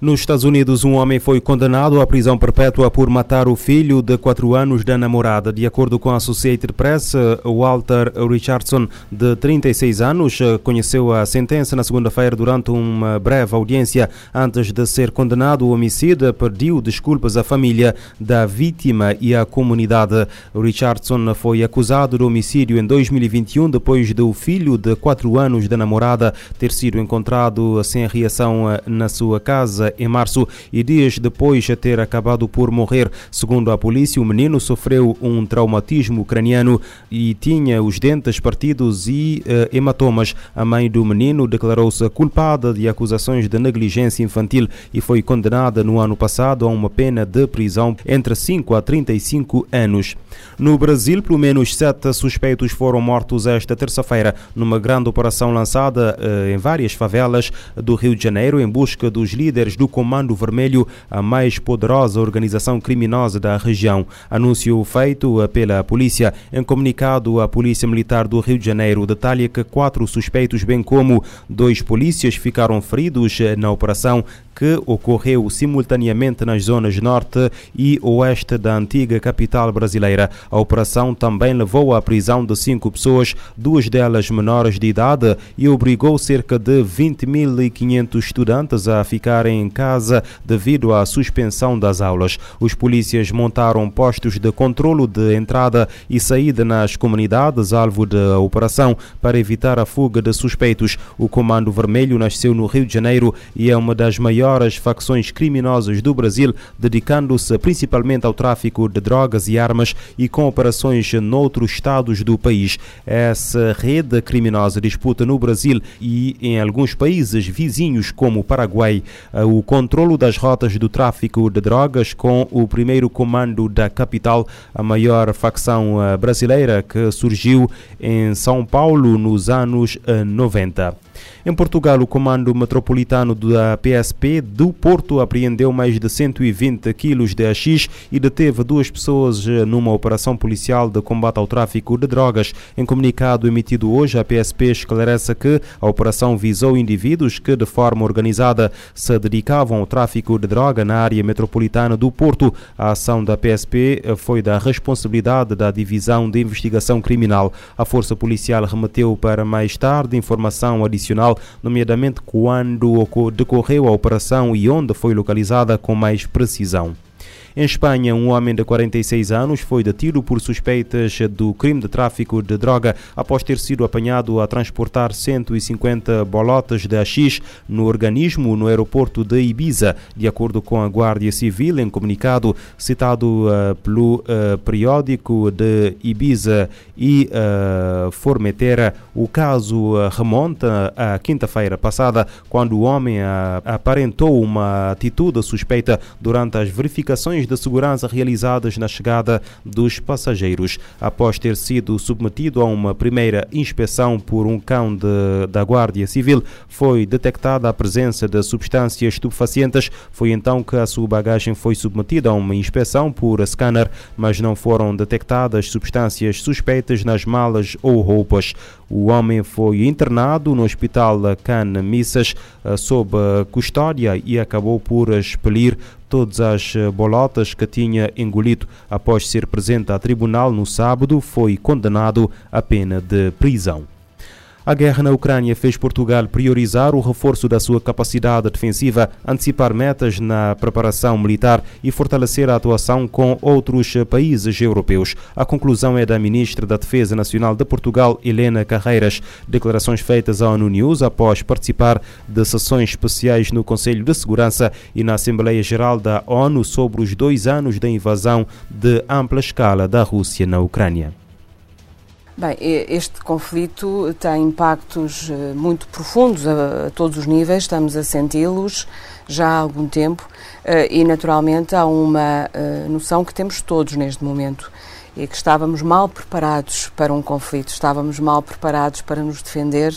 Nos Estados Unidos, um homem foi condenado à prisão perpétua por matar o filho de 4 anos da namorada. De acordo com a Associated Press, Walter Richardson, de 36 anos, conheceu a sentença na segunda-feira durante uma breve audiência. Antes de ser condenado, o homicida pediu desculpas à família da vítima e à comunidade. Richardson foi acusado de homicídio em 2021 depois do filho de 4 anos da namorada ter sido encontrado sem reação na sua casa em março e dias depois de ter acabado por morrer. Segundo a polícia, o menino sofreu um traumatismo craniano e tinha os dentes partidos e uh, hematomas. A mãe do menino declarou-se culpada de acusações de negligência infantil e foi condenada no ano passado a uma pena de prisão entre 5 a 35 anos. No Brasil, pelo menos sete suspeitos foram mortos esta terça-feira numa grande operação lançada uh, em várias favelas do Rio de Janeiro em busca dos líderes do Comando Vermelho, a mais poderosa organização criminosa da região. Anúncio feito pela polícia. Em comunicado, a Polícia Militar do Rio de Janeiro detalha que quatro suspeitos, bem como dois polícias, ficaram feridos na operação que ocorreu simultaneamente nas zonas norte e oeste da antiga capital brasileira. A operação também levou à prisão de cinco pessoas, duas delas menores de idade, e obrigou cerca de 20.500 estudantes a ficarem casa devido à suspensão das aulas. Os polícias montaram postos de controlo de entrada e saída nas comunidades alvo da operação para evitar a fuga de suspeitos. O Comando Vermelho nasceu no Rio de Janeiro e é uma das maiores facções criminosas do Brasil, dedicando-se principalmente ao tráfico de drogas e armas e com operações noutros estados do país. Essa rede criminosa disputa no Brasil e em alguns países vizinhos, como o Paraguai, eh, o controlo das rotas do tráfico de drogas com o primeiro comando da capital, a maior facção eh, brasileira que surgiu em São Paulo nos anos 90. Em Portugal, o Comando Metropolitano da PSP do Porto apreendeu mais de 120 quilos de haxixe e deteve duas pessoas eh, numa operação policial de combate ao tráfico de drogas. Em comunicado emitido hoje, a PSP esclarece que a operação visou indivíduos que, de forma organizada, se dedicavam ao tráfico de droga na área metropolitana do Porto. A ação da PSP eh, foi da responsabilidade da Divisão de Investigação Criminal. A Força Policial remeteu para mais tarde informação adicional Nacional, nomeadamente quando decorreu a operação e onde foi localizada com mais precisão. Em Espanha, um homem de 46 anos foi detido por suspeitas do crime de tráfico de droga após ter sido apanhado a transportar 150 bolotas de AX no organismo no aeroporto de Ibiza, de acordo com a Guardia Civil, em comunicado citado uh, pelo uh, periódico de Ibiza e uh, Formentera. O caso remonta à quinta-feira passada, quando o homem aparentou uma atitude suspeita durante as verificações de segurança realizadas na chegada dos passageiros. Após ter sido submetido a uma primeira inspeção por um cão de, da Guardia Civil, foi detectada a presença de substâncias estupefacientes. Foi então que a sua bagagem foi submetida a uma inspeção por scanner, mas não foram detectadas substâncias suspeitas nas malas ou roupas. O homem foi internado no hospital Can Missas eh, sob custódia e acabou por expelir todas as eh, bolotas que tinha engolido. Após ser presente a tribunal no sábado, foi condenado à pena de prisão. A guerra na Ucrânia fez Portugal priorizar o reforço da sua capacidade defensiva, antecipar metas na preparação militar e fortalecer a atuação com outros países europeus. A conclusão é da ministra da Defesa Nacional de Portugal, Helena Carreiras. Declarações feitas à ONU News após participar de sessões especiais no Conselho de Segurança e na Assembleia Geral da ONU sobre os dois anos da invasão de ampla escala da Rússia na Ucrânia. Bem, este conflito tem impactos eh, muito profundos a, a todos os níveis, estamos a senti-los já há algum tempo eh, e, naturalmente, há uma eh, noção que temos todos neste momento e que estávamos mal preparados para um conflito, estávamos mal preparados para nos defender,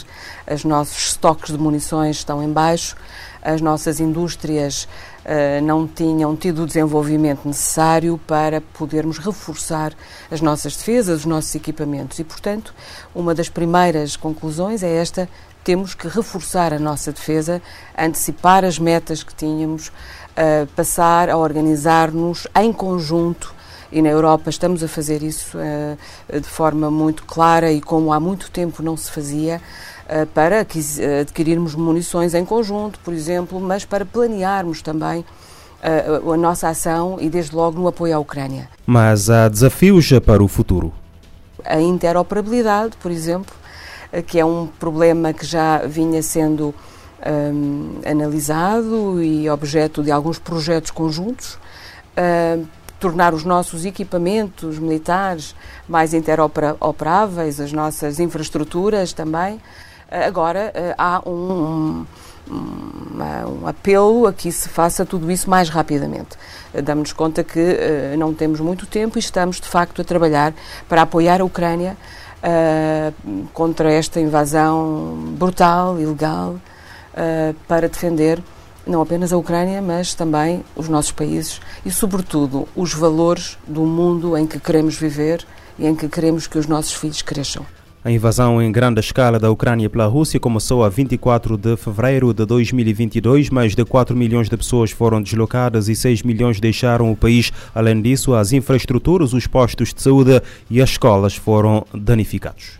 os nossos estoques de munições estão em baixo, as nossas indústrias uh, não tinham tido o desenvolvimento necessário para podermos reforçar as nossas defesas, os nossos equipamentos. E, portanto, uma das primeiras conclusões é esta temos que reforçar a nossa defesa, antecipar as metas que tínhamos, uh, passar a organizar-nos em conjunto e na Europa estamos a fazer isso uh, de forma muito clara e como há muito tempo não se fazia, uh, para adquirirmos munições em conjunto, por exemplo, mas para planearmos também a nossa ação e, desde logo, no apoio à Ucrânia. Mas há desafios para o futuro? A interoperabilidade, por exemplo, que é um problema que já vinha sendo um, analisado e objeto de alguns projetos conjuntos. Uh, tornar os nossos equipamentos militares mais interoperáveis, as nossas infraestruturas também. Agora uh, há um, um, um, apelo a que se faça tudo isso mais rapidamente. Damos-nos conta que não temos muito tempo e estamos, de facto, a trabalhar para apoiar a Ucrânia uh, contra esta invasão brutal, ilegal, uh, para defender não apenas a Ucrânia, mas também os nossos países e, sobretudo, os valores do mundo em que queremos viver e em que queremos que os nossos filhos cresçam. A invasão em grande escala da Ucrânia pela Rússia começou a 24 de fevereiro de 2022. Mais de 4 milhões de pessoas foram deslocadas e 6 milhões deixaram o país. Além disso, as infraestruturas, os postos de saúde e as escolas foram danificados.